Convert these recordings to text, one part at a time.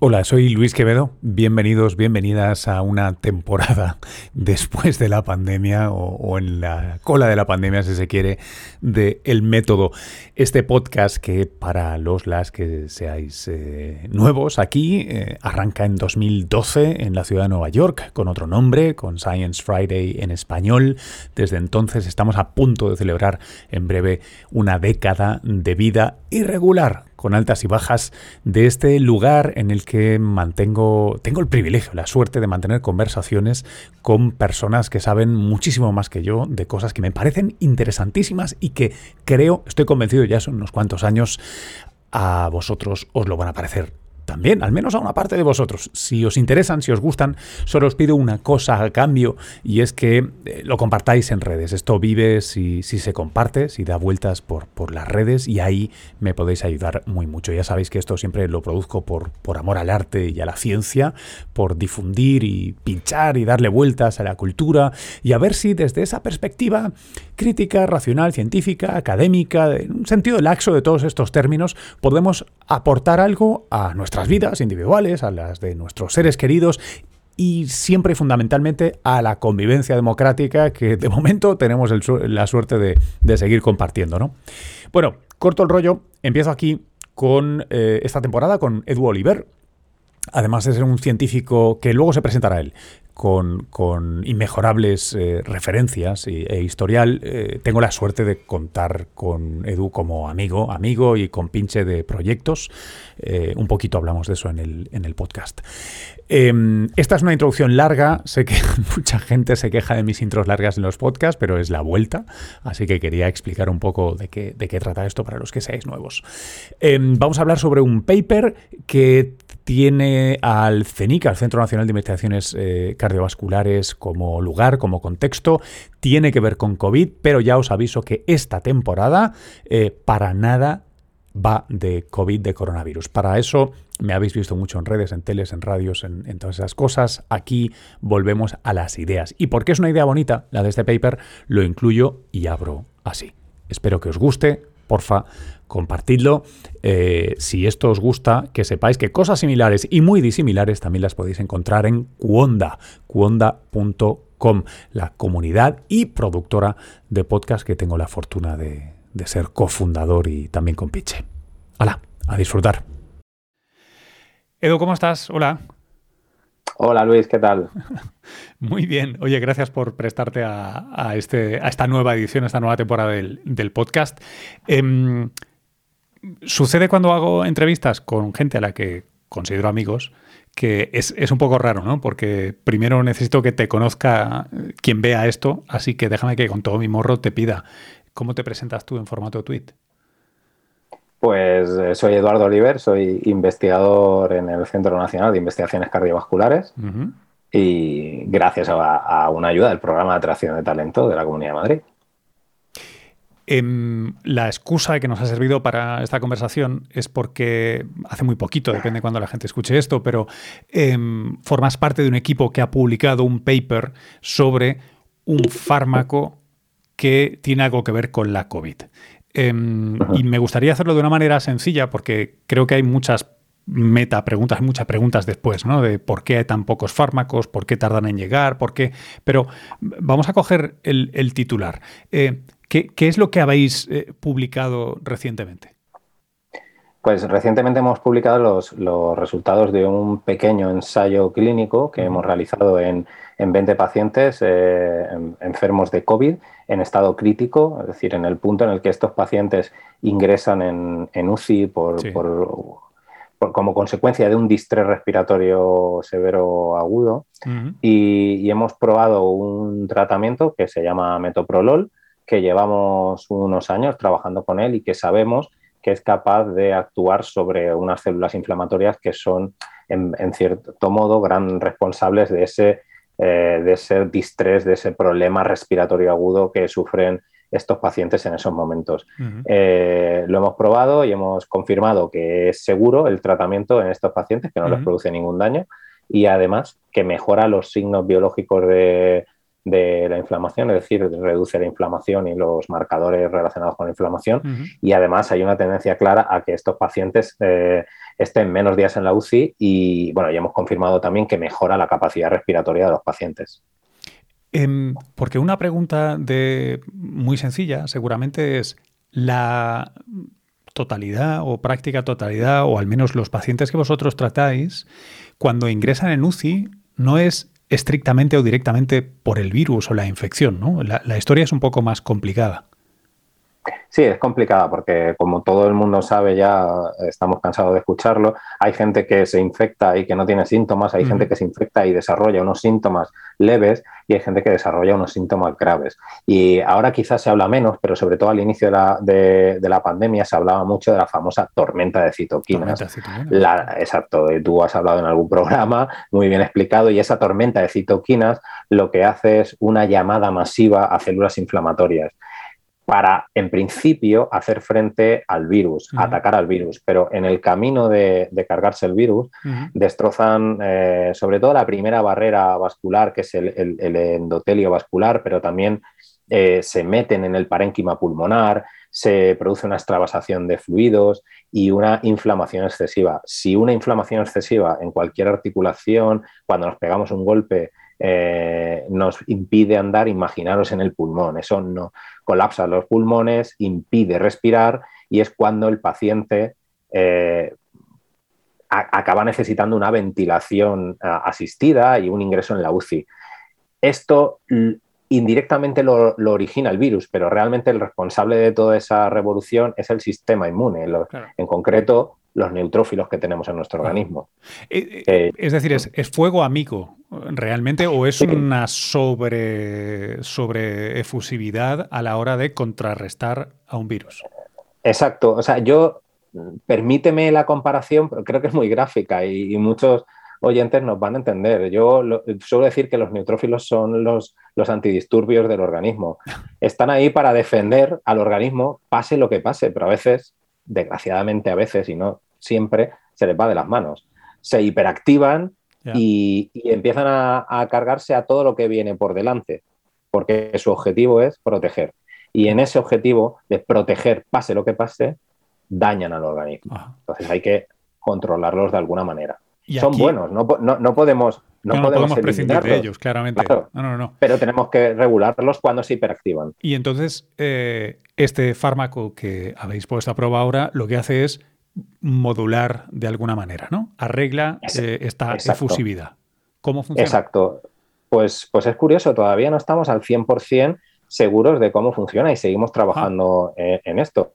Hola, soy Luis Quevedo. Bienvenidos, bienvenidas a una temporada después de la pandemia o, en la cola de la pandemia, si se quiere, de El Método. Este podcast que para los las que seáis eh, nuevos aquí eh, arranca en 2012 en la ciudad de Nueva York con otro nombre, con Science Friday en español. Desde entonces estamos a punto de celebrar en breve una década de vida irregular con altas y bajas de este lugar en el que mantengo, tengo el privilegio, la suerte de mantener conversaciones con personas que saben muchísimo más que yo de cosas que me parecen interesantísimas y que creo, estoy convencido ya son unos cuantos años, a vosotros os lo van a parecer también, al menos a una parte de vosotros. Si os interesan, si os gustan, solo os pido una cosa a cambio y es que eh, lo compartáis en redes. Esto vive si, se comparte, si da vueltas por, por, las redes y ahí me podéis ayudar muy mucho. Ya sabéis que esto siempre lo produzco por, por amor al arte y a la ciencia, por difundir y pinchar y darle vueltas a la cultura y a ver si desde esa perspectiva crítica, racional, científica, académica, en un sentido laxo de todos estos términos, podemos aportar algo a nuestra vidas individuales, a las de nuestros seres queridos y siempre fundamentalmente a la convivencia democrática que de momento tenemos la suerte de, seguir compartiendo. ¿no? Bueno, corto el rollo, empiezo aquí con eh, esta temporada con Edu Oliver. Además de ser un científico que luego se presentará él, con, inmejorables eh, referencias e, historial. Eh, tengo la suerte de contar con Edu como amigo, amigo y con pinche de proyectos. Eh, un poquito hablamos de eso en el, en el podcast. Em, esta es una introducción larga. Sé que mucha gente se queja de mis intros largas en los podcasts, pero es la vuelta. Así que quería explicar un poco de qué, de qué trata esto para los que seáis nuevos. Em, vamos a hablar sobre un paper que tiene al CENIC, al Centro Nacional de Investigaciones eh, Cardiovasculares, como lugar, como contexto. Tiene que ver con COVID, pero ya os aviso que esta temporada eh, para nada va de COVID, de coronavirus. Para eso me habéis visto mucho en redes, en teles, en radios, en, en, todas esas cosas. Aquí volvemos a las ideas. Y porque es una idea bonita, la de este paper, lo incluyo y abro así. Espero que os guste porfa, compartidlo. Eh, si esto os gusta, que sepáis que cosas similares y muy disimilares también las podéis encontrar en Cuonda, cuonda.com, la comunidad y productora de podcast que tengo la fortuna de, ser cofundador y también con Piche. ¡Hala! A disfrutar. Edu, ¿cómo estás? Hola. Hola Luis, ¿qué tal? Muy bien. Oye, gracias por prestarte a, este, a esta nueva edición, a esta nueva temporada del, podcast. Em, sucede cuando hago entrevistas con gente a la que considero amigos que es, es, un poco raro, ¿no? Porque primero necesito que te conozca quien vea esto, así que déjame que con todo mi morro te pida. ¿Cómo te presentas tú en formato tweet? Pues eh, soy Eduardo Oliver, soy investigador en el Centro Nacional de Investigaciones Cardiovasculares y gracias a, una ayuda del programa de atracción de talento de la Comunidad de Madrid. Em, la excusa que nos ha servido para esta conversación es porque hace muy poquito, depende cuando la gente escuche esto, pero em, formas parte de un equipo que ha publicado un paper sobre un fármaco que tiene algo que ver con la COVID. Em, y me gustaría hacerlo de una manera sencilla porque creo que hay muchas meta preguntas, muchas preguntas después, ¿no? De por qué hay tan pocos fármacos, por qué tardan en llegar, por qué. Pero vamos a coger el, titular. Eh, ¿qué, es lo que habéis eh, publicado recientemente? Pues recientemente hemos publicado los, resultados de un pequeño ensayo clínico que hemos realizado en, 20 pacientes eh, enfermos de COVID en estado crítico, es decir, en el punto en el que estos pacientes ingresan en, UCI por, como consecuencia de un distrés respiratorio severo agudo. y, hemos probado un tratamiento que se llama metoprolol, que llevamos unos años trabajando con él y que sabemos que es capaz de actuar sobre unas células inflamatorias que son, en, cierto modo, gran responsables de ese, eh, de ese distrés, de ese problema respiratorio agudo que sufren estos pacientes en esos momentos. Eh, lo hemos probado y hemos confirmado que es seguro el tratamiento en estos pacientes, que no les produce ningún daño y además que mejora los signos biológicos de, de la inflamación, es decir, reduce la inflamación y los marcadores relacionados con la inflamación. Y además hay una tendencia clara a que estos pacientes eh, estén menos días en la UCI y, bueno, ya hemos confirmado también que mejora la capacidad respiratoria de los pacientes. Em, porque una pregunta de muy sencilla seguramente es la totalidad o práctica totalidad, o al menos los pacientes que vosotros tratáis, cuando ingresan en UCI, no es estrictamente o directamente por el virus o la infección, ¿no? La, historia es un poco más complicada. Sí, es complicada porque como todo el mundo sabe ya, estamos cansados de escucharlo, hay gente que se infecta y que no tiene síntomas, hay gente que se infecta y desarrolla unos síntomas leves y hay gente que desarrolla unos síntomas graves. Y ahora quizás se habla menos, pero sobre todo al inicio de la, pandemia se hablaba mucho de la famosa tormenta de citoquinas. exacto, tú has hablado en algún programa muy bien explicado y esa tormenta de citoquinas lo que hace es una llamada masiva a células inflamatorias para, en principio, hacer frente al virus, atacar al virus. Pero en el camino de, cargarse el virus, destrozan eh, sobre todo la primera barrera vascular, que es el, endotelio vascular, pero también eh, se meten en el parénquima pulmonar, se produce una extravasación de fluidos y una inflamación excesiva. Si una inflamación excesiva en cualquier articulación, cuando nos pegamos un golpe, eh, nos impide andar, imaginaros en el pulmón. Eso no colapsa los pulmones, impide respirar y es cuando el paciente eh, acaba necesitando una ventilación asistida y un ingreso en la UCI. Esto indirectamente lo, origina el virus, pero realmente el responsable de toda esa revolución es el sistema inmune. En concreto, los neutrófilos que tenemos en nuestro organismo. Eh, eh, es decir, ¿es, fuego amigo realmente o es una sobre, sobre efusividad a la hora de contrarrestar a un virus? Exacto. O sea, yo, permíteme la comparación, pero creo que es muy gráfica y, muchos oyentes nos van a entender. Yo suelo decir que los neutrófilos son los, los antidisturbios del organismo. Están ahí para defender al organismo, pase lo que pase, pero a veces desgraciadamente a veces, y no siempre se les va de las manos. Se hiperactivan y, empiezan a, cargarse a todo lo que viene por delante, porque su objetivo es proteger. Y en ese objetivo de proteger, pase lo que pase, dañan al organismo. Entonces hay que controlarlos de alguna manera. Son buenos, no, podemos no, podemos, prescindir de ellos, claramente. pero tenemos que regularlos cuando se hiperactivan. Y entonces, eh, este fármaco que habéis puesto a prueba ahora, lo que hace es modular de alguna manera, ¿no? Arregla eh, esta efusividad. ¿Cómo funciona? Exacto. Pues, pues es curioso, todavía no estamos al 100% seguros de cómo funciona y seguimos trabajando ah. en, esto.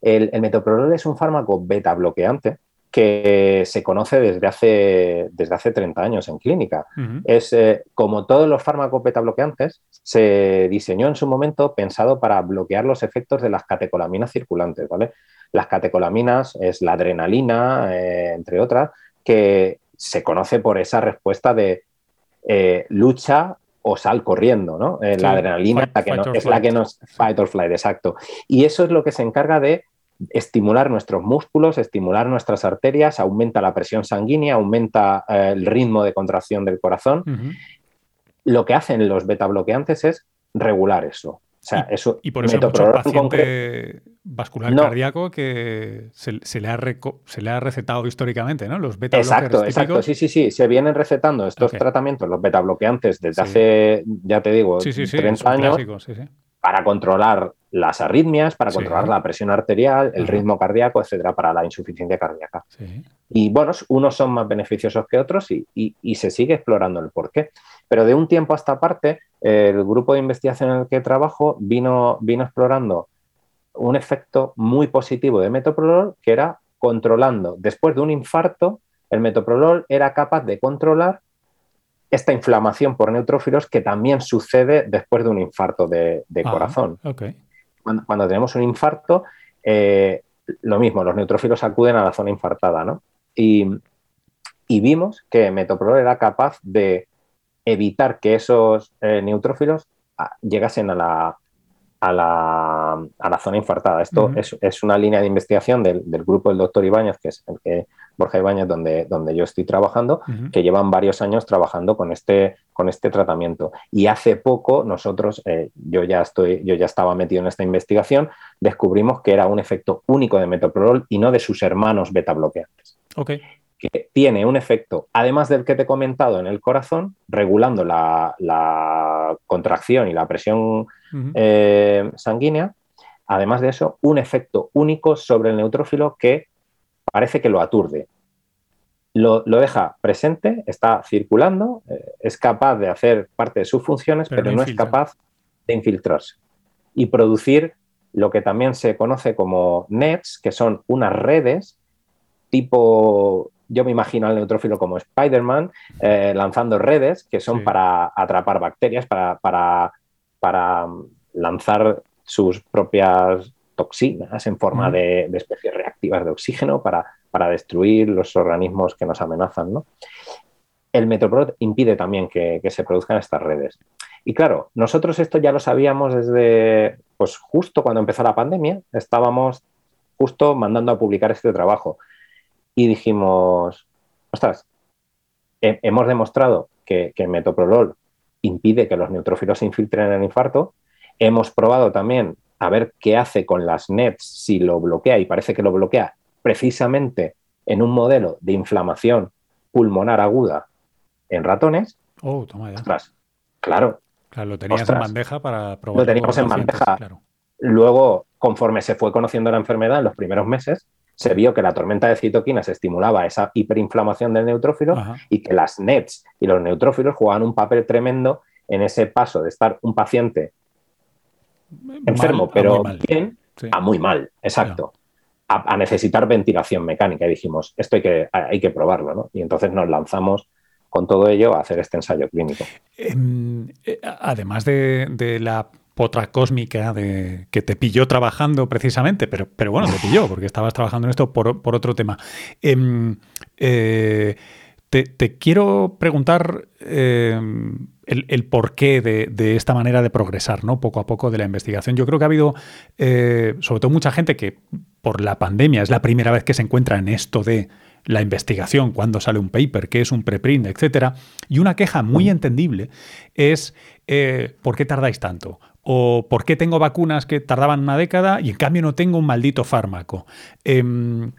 El, el, metoprolol es un fármaco beta bloqueante que se conoce desde hace, desde hace 30 años en clínica. Es eh, como todos los fármacos beta bloqueantes, se diseñó en su momento pensado para bloquear los efectos de las catecolaminas circulantes, ¿vale? Las catecolaminas es la adrenalina, eh, entre otras, que se conoce por esa respuesta de eh, lucha o sal corriendo, ¿no? La adrenalina es la que nos... Fight or flight, exacto. Y eso es lo que se encarga de estimular nuestros músculos, estimular nuestras arterias, aumenta la presión sanguínea, aumenta el ritmo de contracción del corazón. Lo que hacen los beta bloqueantes es regular eso y, eso, y por eso hay mucho paciente vascular cardíaco que se, le ha se, le ha recetado históricamente, ¿no? Los beta Exacto, exacto. Sí, sí, sí. Se vienen recetando estos tratamientos, los beta bloqueantes, desde hace, ya te digo, 30 años. Para controlar las arritmias, para controlar la presión arterial, el ritmo cardíaco, etcétera, para la insuficiencia cardíaca. Y bueno, unos son más beneficiosos que otros y, se sigue explorando el porqué. Pero de un tiempo a esta parte, el grupo de investigación en el que trabajo vino, vino explorando un efecto muy positivo de metoprolol que era controlando, después de un infarto, el metoprolol era capaz de controlar esta inflamación por neutrófilos que también sucede después de un infarto de, ah, corazón. Cuando, tenemos un infarto, eh, lo mismo, los neutrófilos acuden a la zona infartada, ¿no? Y, vimos que metoprolol era capaz de evitar que esos eh, neutrófilos ah, llegasen a la, a la, zona infartada. Esto es, una línea de investigación del, grupo del doctor Ibáñez, que es el que Borja Ibáñez, donde, donde yo estoy trabajando, que llevan varios años trabajando con este, con este tratamiento. Y hace poco nosotros, eh, yo, ya estoy, yo ya estaba metido en esta investigación, descubrimos que era un efecto único de metoprolol y no de sus hermanos beta bloqueantes. Okay que tiene un efecto, además del que te he comentado en el corazón, regulando la, contracción y la presión eh, sanguínea, además de eso, un efecto único sobre el neutrófilo que parece que lo aturde. Lo, deja presente, está circulando, eh, es capaz de hacer parte de sus funciones, pero, no es capaz de infiltrarse y producir lo que también se conoce como nets, que son unas redes tipo yo me imagino al neutrófilo como Spider-Man eh, lanzando redes que son para atrapar bacterias, para, para, um, lanzar sus propias toxinas en forma de, especies reactivas de oxígeno para, para, destruir los organismos que nos amenazan. ¿no? El metoprolol impide también que, que, se produzcan estas redes. Y claro, nosotros esto ya lo sabíamos desde, pues justo cuando empezó la pandemia, estábamos justo mandando a publicar este trabajo y dijimos, ostras, hemos demostrado que, que, metoprolol impide que los neutrófilos se infiltren en el infarto. Hemos probado también a ver qué hace con las NETs si lo bloquea y parece que lo bloquea precisamente en un modelo de inflamación pulmonar aguda en ratones. Oh, toma ya. claro. Claro, lo tenías en bandeja para probar. Lo teníamos en bandeja. Luego, conforme se fue conociendo la enfermedad en los primeros meses, se vio que la tormenta de citoquinas estimulaba esa hiperinflamación del neutrófilo y que las NETs y los neutrófilos jugaban un papel tremendo en ese paso de estar un paciente enfermo, pero bien, a muy mal, exacto. A, necesitar ventilación mecánica. Y dijimos, esto hay que, hay que probarlo, ¿no? Y entonces nos lanzamos con todo ello a hacer este ensayo clínico. Em, eh, además de la otra cósmica de, que te pilló trabajando precisamente, pero, pero bueno, te pilló porque estabas trabajando en esto por, otro tema. Em, eh, te, quiero preguntar em, el, porqué de, esta manera de progresar, ¿no? Poco a poco de la investigación. Yo creo que ha habido, eh, sobre todo, mucha gente que por la pandemia es la primera vez que se encuentra en esto de la investigación, cuando sale un paper, qué es un preprint, etcétera. Y una queja muy entendible es eh, ¿por qué tardáis tanto? O por qué tengo vacunas que tardaban una década y en cambio no tengo un maldito fármaco. Em,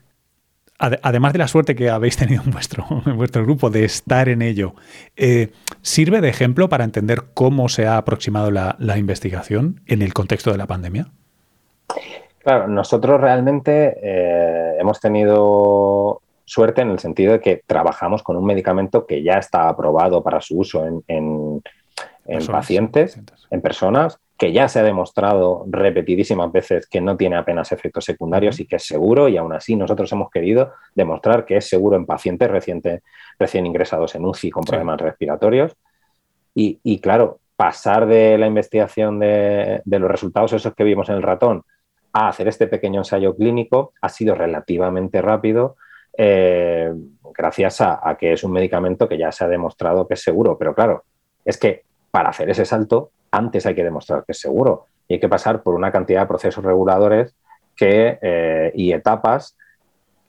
además de la suerte que habéis tenido en vuestro, en vuestro grupo de estar en ello, eh, ¿sirve de ejemplo para entender cómo se ha aproximado la, investigación en el contexto de la pandemia? Claro, nosotros realmente eh, hemos tenido suerte en el sentido de que trabajamos con un medicamento que ya está aprobado para su uso en, pacientes, en personas, que ya se ha demostrado repetidísimas veces que no tiene apenas efectos secundarios y que es seguro y aún así nosotros hemos querido demostrar que es seguro en pacientes recién ingresados en UCI con problemas respiratorios. Y, claro, pasar de la investigación de, los resultados esos que vimos en el ratón a hacer este pequeño ensayo clínico ha sido relativamente rápido eh, gracias a, a que es un medicamento que ya se ha demostrado que es seguro. Pero claro, es que para hacer ese salto antes hay que demostrar que es seguro y hay que pasar por una cantidad de procesos reguladores que, eh, y etapas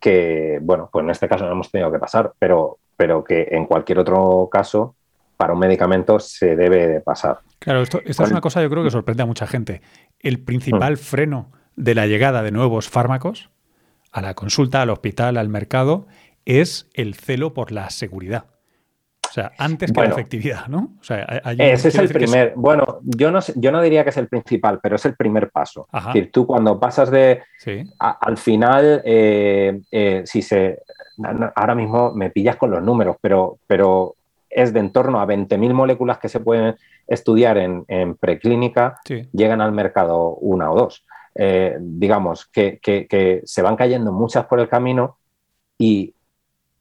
que, bueno, pues en este caso no hemos tenido que pasar, pero, pero que en cualquier otro caso para un medicamento se debe de pasar. Claro, esto, es una cosa yo creo que sorprende a mucha gente. El principal mm. freno de la llegada de nuevos fármacos a la consulta, al hospital, al mercado, es el celo por la seguridad. O sea, antes que la efectividad, ¿no? ese es el primer. Bueno, yo no, yo no diría que es el principal, pero es el primer paso. Es decir, tú cuando pasas de. al final, eh, eh, si se. Ahora mismo me pillas con los números, pero, pero es de en torno a 20.000 moléculas que se pueden estudiar en, preclínica, llegan al mercado una o dos. Eh, digamos que, que se van cayendo muchas por el camino y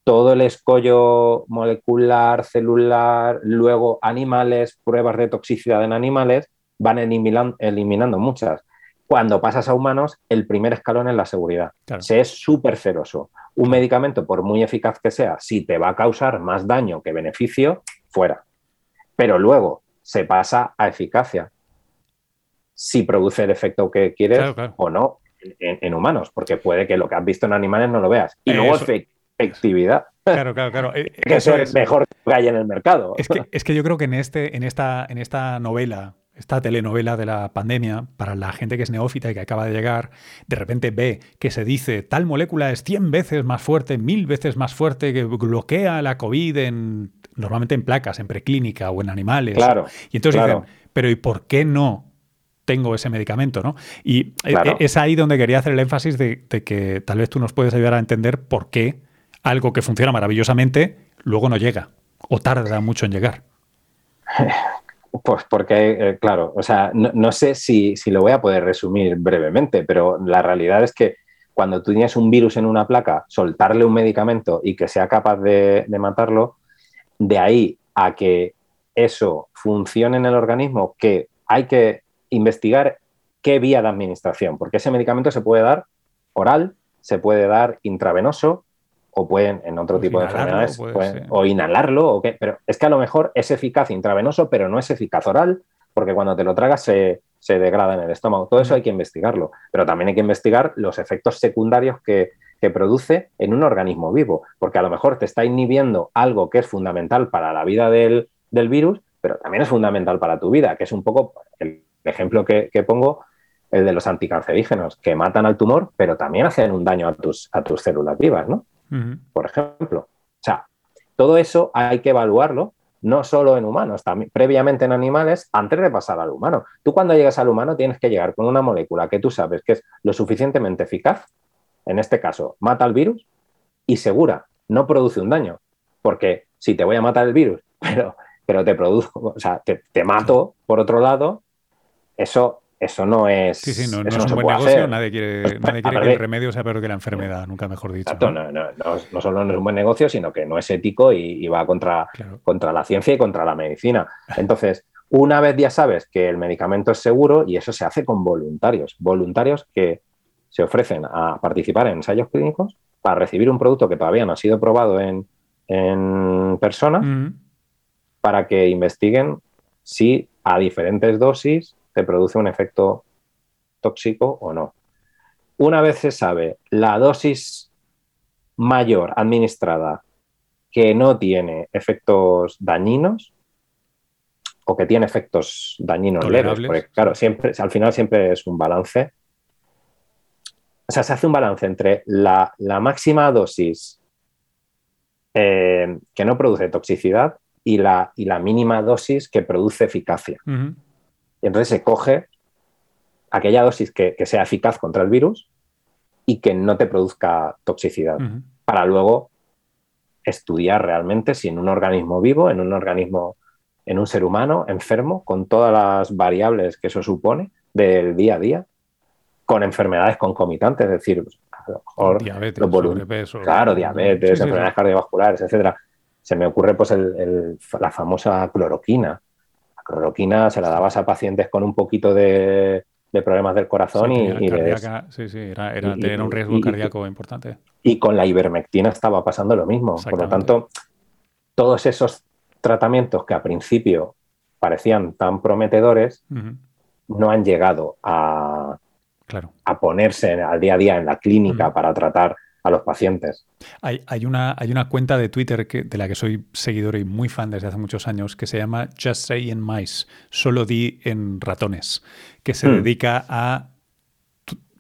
todo el escollo molecular, celular, luego animales, pruebas de toxicidad en animales, van eliminando, muchas. Cuando pasas a humanos, el primer escalón es la seguridad. Se es súper celoso. Un medicamento, por muy eficaz que sea, si te va a causar más daño que beneficio, fuera. Pero luego se pasa a eficacia. si produce el efecto que quieres o no en, humanos, porque puede que lo que has visto en animales no lo veas. Y luego efectividad. Claro, claro, claro. Eh, que eso es mejor que hay en el mercado. Es que, es que yo creo que en, este, en, esta, en esta novela, esta telenovela de la pandemia, para la gente que es neófita y que acaba de llegar, de repente ve que se dice tal molécula es 100 veces más fuerte, mil veces más fuerte, que bloquea la COVID en, normalmente en placas, en preclínica o en animales. Claro. Y entonces dicen, pero ¿y por qué no tengo ese medicamento, ¿no? Y e, e, es ahí donde quería hacer el énfasis de, que tal vez tú nos puedes ayudar a entender por qué algo que funciona maravillosamente luego no llega o tarda mucho en llegar. Pues porque, eh, claro, o sea, no, sé si, lo voy a poder resumir brevemente, pero la realidad es que cuando tú tienes un virus en una placa, soltarle un medicamento y que sea capaz de matarlo, de ahí a que eso funcione en el organismo, que hay que investigar qué vía de administración, porque ese medicamento se puede dar oral, se puede dar intravenoso, o pueden en otro tipo de enfermedades o inhalarlo o qué, pero es que a lo mejor es eficaz intravenoso pero no es eficaz oral porque cuando te lo tragas se, degrada en el estómago. Todo eso hay que investigarlo, pero también hay que investigar los efectos secundarios que, produce en un organismo vivo, porque a lo mejor te está inhibiendo algo que es fundamental para la vida del, virus, pero también es fundamental para tu vida, que es un poco el ejemplo que, que pongo, el de los anticancerígenos, que matan al tumor, pero también hacen un daño a tus, a tus células vivas, ¿no? Por ejemplo. O sea, todo eso hay que evaluarlo, no solo en humanos, también previamente en animales, antes de pasar al humano. Tú cuando llegas al humano tienes que llegar con una molécula que tú sabes que es lo suficientemente eficaz, en este caso, mata al virus y segura, no produce un daño. Porque si te voy a matar el virus, pero, pero te produzco, o sea, te, te mato por otro lado, eso eso no es. Sí, sí, no, es un buen negocio. Nadie quiere, nadie quiere que el remedio sea peor que la enfermedad, nunca mejor dicho. Exacto, ¿no? No, no, solo no es un buen negocio, sino que no es ético y, va contra, contra la ciencia y contra la medicina. Entonces, una vez ya sabes que el medicamento es seguro, y eso se hace con voluntarios, voluntarios que se ofrecen a participar en ensayos clínicos para recibir un producto que todavía no ha sido probado en, personas, para que investiguen si a diferentes dosis produce un efecto tóxico o no. Una vez se sabe la dosis mayor administrada que no tiene efectos dañinos o que tiene efectos dañinos leves, porque claro, siempre, al final siempre es un balance. O sea, se hace un balance entre la, máxima dosis eh, que no produce toxicidad y la, y la, mínima dosis que produce eficacia. Y entonces se coge aquella dosis que, sea eficaz contra el virus y que no te produzca toxicidad, para luego estudiar realmente si en un organismo vivo, en un organismo, en un ser humano enfermo, con todas las variables que eso supone del día a día, con enfermedades concomitantes, es decir, diabetes, claro, diabetes, enfermedades cardiovasculares, etcétera. Se me ocurre pues la famosa cloroquina, cloroquina se la dabas a pacientes con un poquito de, problemas del corazón y, sí, sí, era, tener un riesgo cardíaco importante. Y con la ivermectina estaba pasando lo mismo. Por lo tanto, todos esos tratamientos que a principio parecían tan prometedores no han llegado a, a ponerse al día a día en la clínica para tratar a los pacientes. Hay, hay, una, hay una cuenta de Twitter que, de la que soy seguidor y muy fan desde hace muchos años que se llama Just Say in Mice, solo di en ratones, que se hmm. dedica a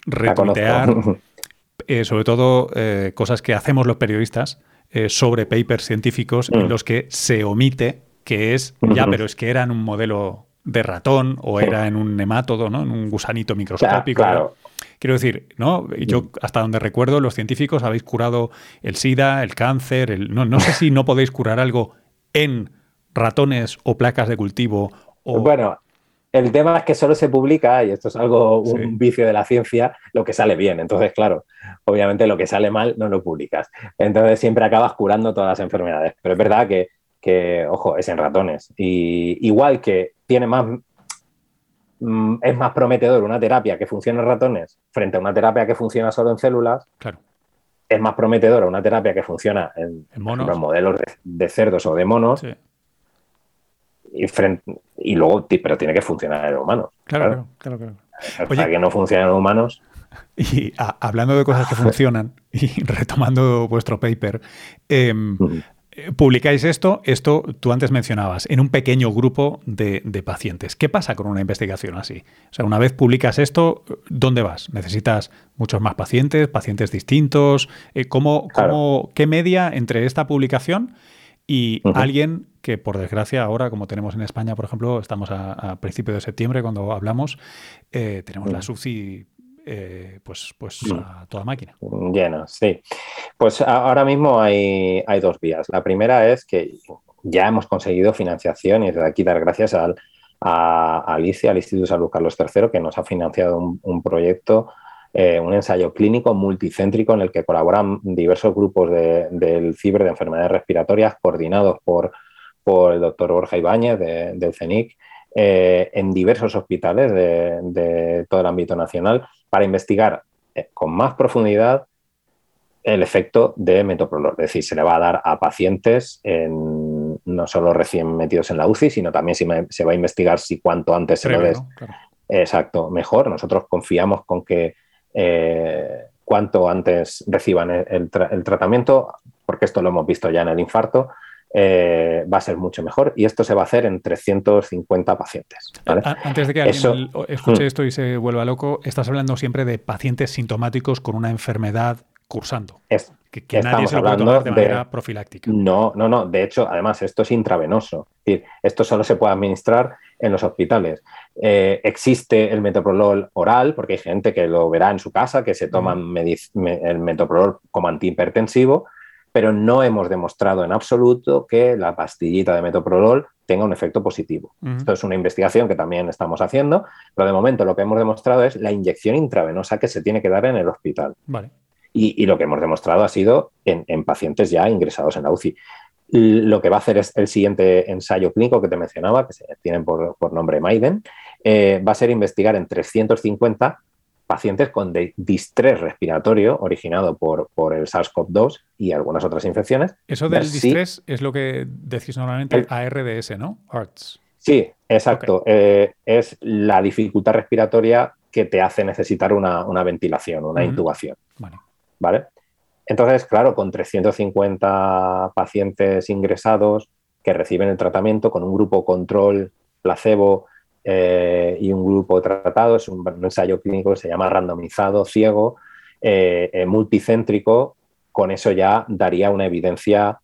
retuitear eh, sobre todo eh, cosas que hacemos los periodistas eh, sobre papers científicos en hmm. los que se omite que es, ya, pero es que era en un modelo de ratón o era en un nemátodo, ¿no? En un gusanito microscópico. Claro, Quiero decir, ¿no? Yo, hasta donde recuerdo, los científicos habéis curado el SIDA, el cáncer, el... No, no sé si no podéis curar algo en ratones o placas de cultivo. O... Bueno, el tema es que solo se publica, y esto es algo, un vicio de la ciencia, lo que sale bien. Entonces, claro, obviamente lo que sale mal no lo publicas. Entonces siempre acabas curando todas las enfermedades. Pero es verdad que, que ojo, es en ratones. Y igual que tiene más es más prometedor una terapia que funciona en ratones frente a una terapia que funciona solo en células, claro. es más prometedora una terapia que funciona en, modelos de, cerdos o de monos. y, luego, pero tiene que funcionar en humanos. Claro, claro, claro. claro. que no funcionen en humanos. Y hablando de cosas que funcionan y retomando vuestro paper, em, publicáis esto, esto tú antes mencionabas, en un pequeño grupo de, pacientes. ¿Qué pasa con una investigación así? O sea, una vez publicas esto, ¿dónde vas? ¿Necesitas muchos más pacientes, pacientes distintos? Eh, ¿cómo, ¿Qué media entre esta publicación y alguien que, por desgracia, ahora, como tenemos en España, por ejemplo, estamos a, principios de septiembre cuando hablamos, eh, tenemos la SUCI eh, pues, pues mm. a toda máquina. Lleno, sí. Pues ahora mismo hay, hay, dos vías. La primera es que ya hemos conseguido financiación y desde aquí dar gracias al, a, Alicia, al Instituto de Salud Carlos III, que nos ha financiado un, proyecto, eh, un ensayo clínico multicéntrico en el que colaboran diversos grupos del CIBER de enfermedades respiratorias coordinados por, por el doctor Borja Ibáñez del CENIC eh, en diversos hospitales de, todo el ámbito nacional para investigar eh, con más profundidad el efecto de metoprolol. Es decir, se le va a dar a pacientes no solo recién metidos en la UCI, sino también se va a investigar si cuanto antes se lo des. Exacto, mejor. Nosotros confiamos con que eh, cuanto antes reciban el, tratamiento, porque esto lo hemos visto ya en el infarto, eh, va a ser mucho mejor y esto se va a hacer en 350 pacientes. Antes de que alguien escuche mm. esto y se vuelva loco, estás hablando siempre de pacientes sintomáticos con una enfermedad cursando. que, nadie se lo puede tomar de manera profiláctica. No, no, no. De hecho, además, esto es intravenoso. Es decir, esto solo se puede administrar en los hospitales. Eh, existe el metoprolol oral, porque hay gente que lo verá en su casa, que se toma el metoprolol como antihipertensivo, pero no hemos demostrado en absoluto que la pastillita de metoprolol tenga un efecto positivo. Esto es una investigación que también estamos haciendo, pero de momento lo que hemos demostrado es la inyección intravenosa que se tiene que dar en el hospital. Y, lo que hemos demostrado ha sido en, pacientes ya ingresados en la UCI. Lo que va a hacer es el siguiente ensayo clínico que te mencionaba, que se tienen por, nombre Maiden, eh, va a ser investigar en 350 pacientes con distrés respiratorio originado por, por el SARS-CoV-2 y algunas otras infecciones. Eso del distrés es lo que decís normalmente ARDS, ¿no? ARTS. Sí, exacto. Eh, es la dificultad respiratoria que te hace necesitar una, ventilación, una intubación. Vale. Entonces, claro, con 350 pacientes ingresados que reciben el tratamiento con un grupo control placebo eh, y un grupo tratado, es un, ensayo clínico que se llama randomizado, ciego, eh, eh, multicéntrico, con eso ya daría una evidencia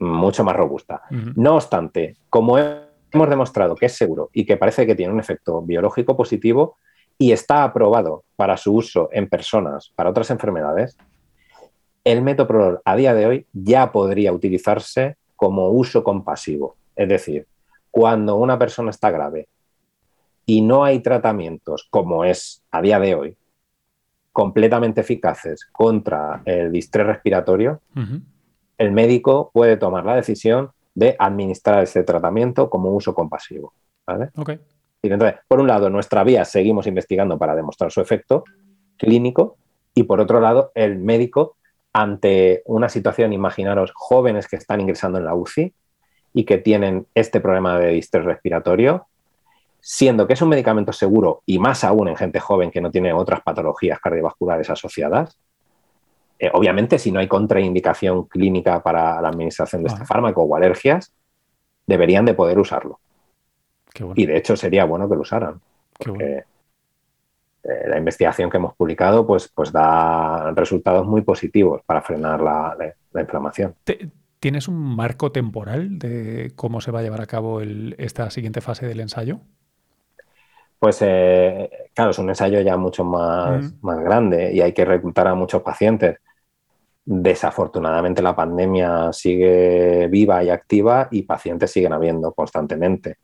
mucho más robusta. No obstante, como hemos demostrado que es seguro y que parece que tiene un efecto biológico positivo y está aprobado para su uso en personas para otras enfermedades, el metoprolol a día de hoy ya podría utilizarse como uso compasivo. Es decir, cuando una persona está grave y no hay tratamientos, como es a día de hoy, completamente eficaces contra el distrés respiratorio, el médico puede tomar la decisión de administrar ese tratamiento como uso compasivo. Y entonces, por un lado, nuestra vía seguimos investigando para demostrar su efecto clínico y por otro lado, el médico ante una situación, imaginaros, jóvenes que están ingresando en la UCI y que tienen este problema de distrés respiratorio, siendo que es un medicamento seguro y más aún en gente joven que no tiene otras patologías cardiovasculares asociadas, eh, obviamente si no hay contraindicación clínica para la administración de este fármaco o alergias, deberían de poder usarlo. Y de hecho sería bueno que lo usaran. porque eh, la investigación que hemos publicado pues, pues da resultados muy positivos para frenar la, inflamación. ¿Tienes un marco temporal de cómo se va a llevar a cabo esta siguiente fase del ensayo? Pues eh, claro, es un ensayo ya mucho más, más grande y hay que reclutar a muchos pacientes. Desafortunadamente la pandemia sigue viva y activa y pacientes siguen habiendo constantemente.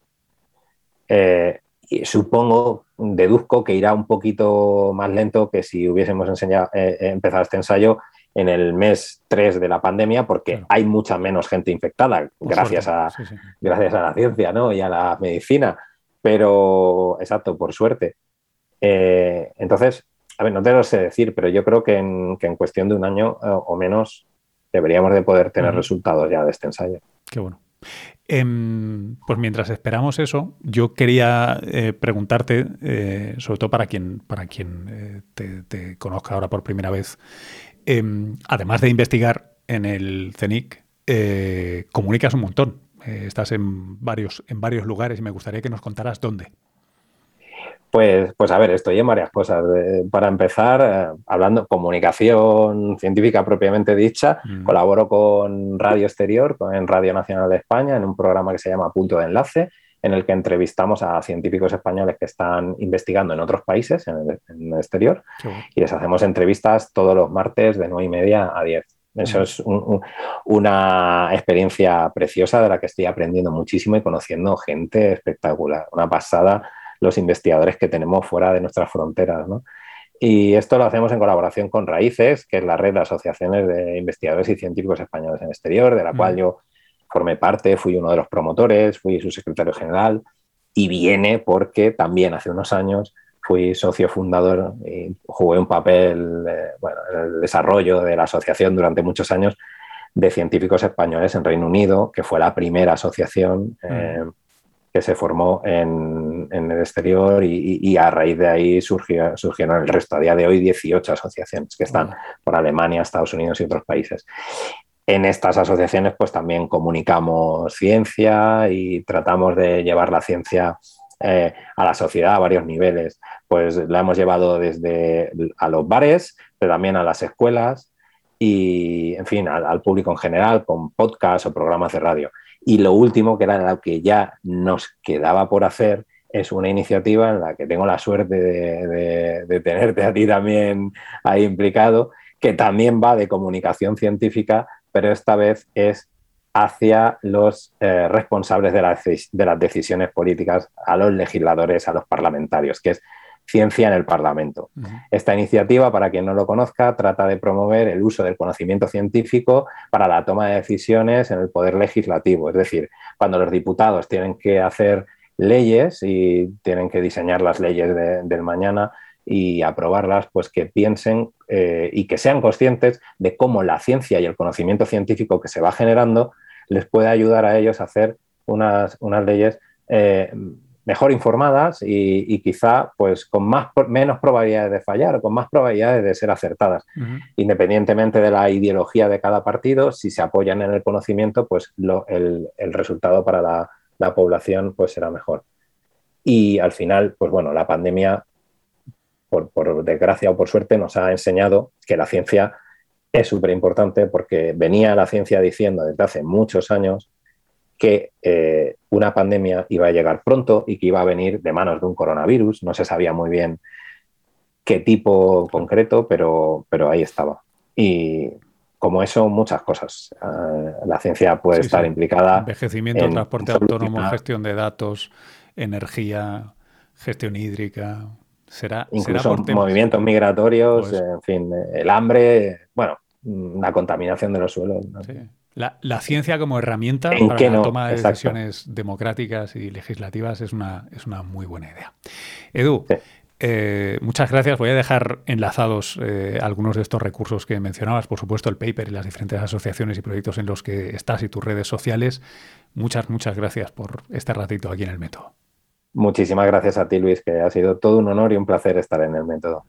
Eh, y supongo, deduzco que irá un poquito más lento que si hubiésemos enseñado, eh, empezado este ensayo en el mes 3 de la pandemia, porque hay mucha menos gente infectada, gracias a, gracias a la ciencia ¿no? y a la medicina. Pero, exacto, por suerte. Eh, entonces, a ver, no te lo sé decir, pero yo creo que en, cuestión de un año eh, o menos deberíamos de poder tener resultados ya de este ensayo. Qué bueno. Em, pues mientras esperamos eso, yo quería eh, preguntarte, eh, sobre todo para quien, para quien te, conozca ahora por primera vez, em, además de investigar en el CENIC, comunicas un montón. Estás en varios, en varios lugares y me gustaría que nos contaras dónde. Pues, pues a ver, estoy en varias cosas. para empezar, eh, hablando comunicación científica propiamente dicha, mm. colaboro con Radio Exterior, en Radio Nacional de España, en un programa que se llama Punto de Enlace, en el que entrevistamos a científicos españoles que están investigando en otros países, en el, exterior, y les hacemos entrevistas todos los martes de 9 y media a 10. Eso es una experiencia preciosa de la que estoy aprendiendo muchísimo y conociendo gente espectacular. Una pasada los investigadores que tenemos fuera de nuestras fronteras. Y esto lo hacemos en colaboración con Raíces, que es la red de asociaciones de investigadores y científicos españoles en el exterior, de la cual yo formé parte, fui uno de los promotores, fui su secretario general y viene porque también hace unos años fui socio fundador y jugué un papel eh, en el desarrollo de la asociación durante muchos años de científicos españoles en Reino Unido, que fue la primera asociación eh, que se formó en, el exterior y, a raíz de ahí surgió, surgieron el resto. A día de hoy 18 asociaciones que están por Alemania, Estados Unidos y otros países. En estas asociaciones pues también comunicamos ciencia y tratamos de llevar la ciencia eh, a la sociedad a varios niveles. Pues la hemos llevado desde a los bares, pero también a las escuelas y, en fin, al público en general con podcasts o programas de radio. Y lo último, que era lo que ya nos quedaba por hacer, es una iniciativa en la que tengo la suerte de, tenerte a ti también ahí implicado, que también va de comunicación científica, pero esta vez es hacia los eh, responsables de, de las decisiones políticas, a los legisladores, a los parlamentarios, que es Ciencia en el Parlamento. Esta iniciativa, para quien no lo conozca, trata de promover el uso del conocimiento científico para la toma de decisiones en el poder legislativo. Es decir, cuando los diputados tienen que hacer leyes y tienen que diseñar las leyes del mañana y aprobarlas, pues que piensen eh, y que sean conscientes de cómo la ciencia y el conocimiento científico que se va generando les puede ayudar a ellos a hacer unas, unas leyes eh, mejor informadas y, quizá pues con más, menos probabilidades de fallar, con más probabilidades de ser acertadas. Independientemente de la ideología de cada partido, si se apoyan en el conocimiento, pues el, resultado para la, población pues será mejor. Y al final, pues bueno, la pandemia, por, por desgracia o por suerte, nos ha enseñado que la ciencia es súper importante porque venía la ciencia diciendo desde hace muchos años que eh, una pandemia iba a llegar pronto y que iba a venir de manos de un coronavirus. No se sabía muy bien qué tipo concreto, pero, pero ahí estaba. Y como eso, muchas cosas. Eh, la ciencia puede estar implicada. Envejecimiento, transporte autónomo, gestión de datos, energía, gestión hídrica. Será, incluso movimientos migratorios, pues en fin, el hambre, bueno, la contaminación de los suelos. La, ciencia como herramienta para la toma de decisiones democráticas y legislativas es una, es una muy buena idea. Edu, eh, muchas gracias. Voy a dejar enlazados eh, algunos de estos recursos que mencionabas, por supuesto el paper y las diferentes asociaciones y proyectos en los que estás y tus redes sociales. Muchas, muchas gracias por este ratito aquí en el método. Muchísimas gracias a ti, Luis, que ha sido todo un honor y un placer estar en el método.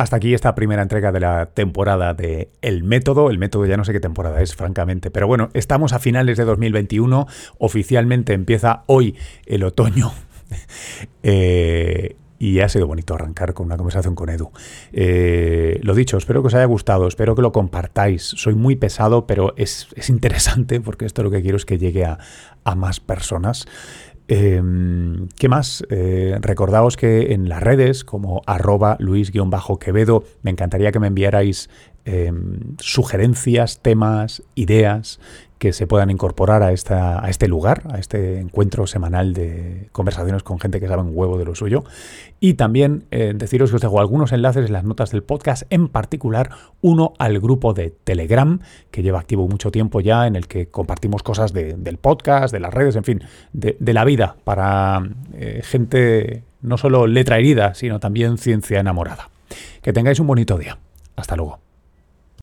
Hasta aquí esta primera entrega de la temporada de El Método. El Método ya no sé qué temporada es, francamente. Pero bueno, estamos a finales de 2021. Oficialmente empieza hoy el otoño. Eh, y ha sido bonito arrancar con una conversación con Edu. Eh, lo dicho, espero que os haya gustado, espero que lo compartáis. Soy muy pesado, pero es, interesante porque esto lo que quiero es que llegue a, a más personas. Em, ¿Qué más? Eh, recordaos que en las redes, como arroba luis-quevedo, me encantaría que me enviarais em, sugerencias, temas, ideas que se puedan incorporar a, esta, a este lugar, a este encuentro semanal de conversaciones con gente que sabe un huevo de lo suyo. Y también eh, deciros que os dejo algunos enlaces en las notas del podcast, en particular uno al grupo de Telegram, que lleva activo mucho tiempo ya, en el que compartimos cosas del podcast, de las redes, en fin, de, la vida para eh, gente no solo letra herida, sino también ciencia enamorada. Que tengáis un bonito día. Hasta luego.